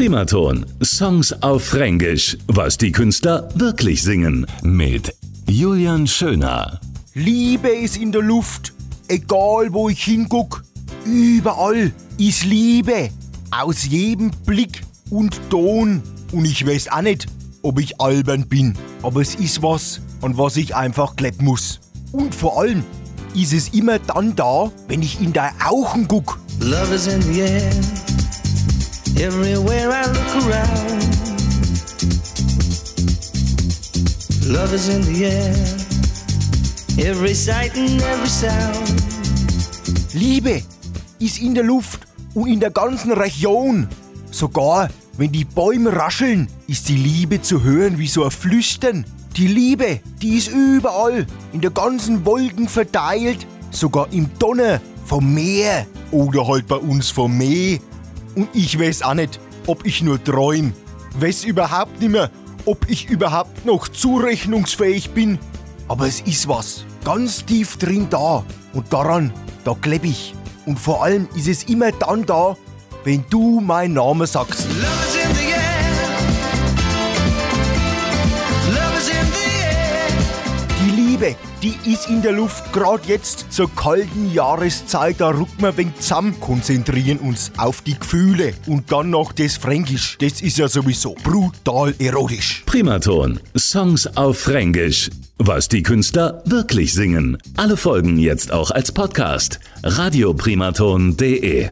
Primaton. Songs auf Fränkisch. Was die Künstler wirklich singen. Mit Julian Schöner. Liebe ist in der Luft, egal wo ich hinguck. Überall ist Liebe, aus jedem Blick und Ton. Und ich weiß auch nicht, ob ich albern bin, aber es ist was, an was ich einfach kleppen muss. Und vor allem ist es immer dann da, wenn ich in deine Augen guck. Love is in the air. Everywhere I look around. Love is in the air. Every sight and every sound. Liebe ist in der Luft und in der ganzen Region. Sogar wenn die Bäume rascheln, ist die Liebe zu hören wie so ein Flüstern. Die Liebe, die ist überall, in der ganzen Wolken verteilt, sogar im Donner vom Meer oder halt bei uns vom Meer. Und ich weiß auch nicht, ob ich nur träum. Weiß überhaupt nicht mehr, ob ich überhaupt noch zurechnungsfähig bin. Aber es ist was, ganz tief drin da. Und daran, da kleb ich. Und vor allem ist es immer dann da, wenn du meinen Namen sagst. Liebe, die ist in der Luft, gerade jetzt zur kalten Jahreszeit. Da rückt man wenig zusammen, konzentrieren uns auf die Gefühle. Und dann noch das Fränkisch. Das ist ja sowieso brutal erotisch. Primaton. Songs auf Fränkisch. Was die Künstler wirklich singen. Alle Folgen jetzt auch als Podcast. radioprimaton.de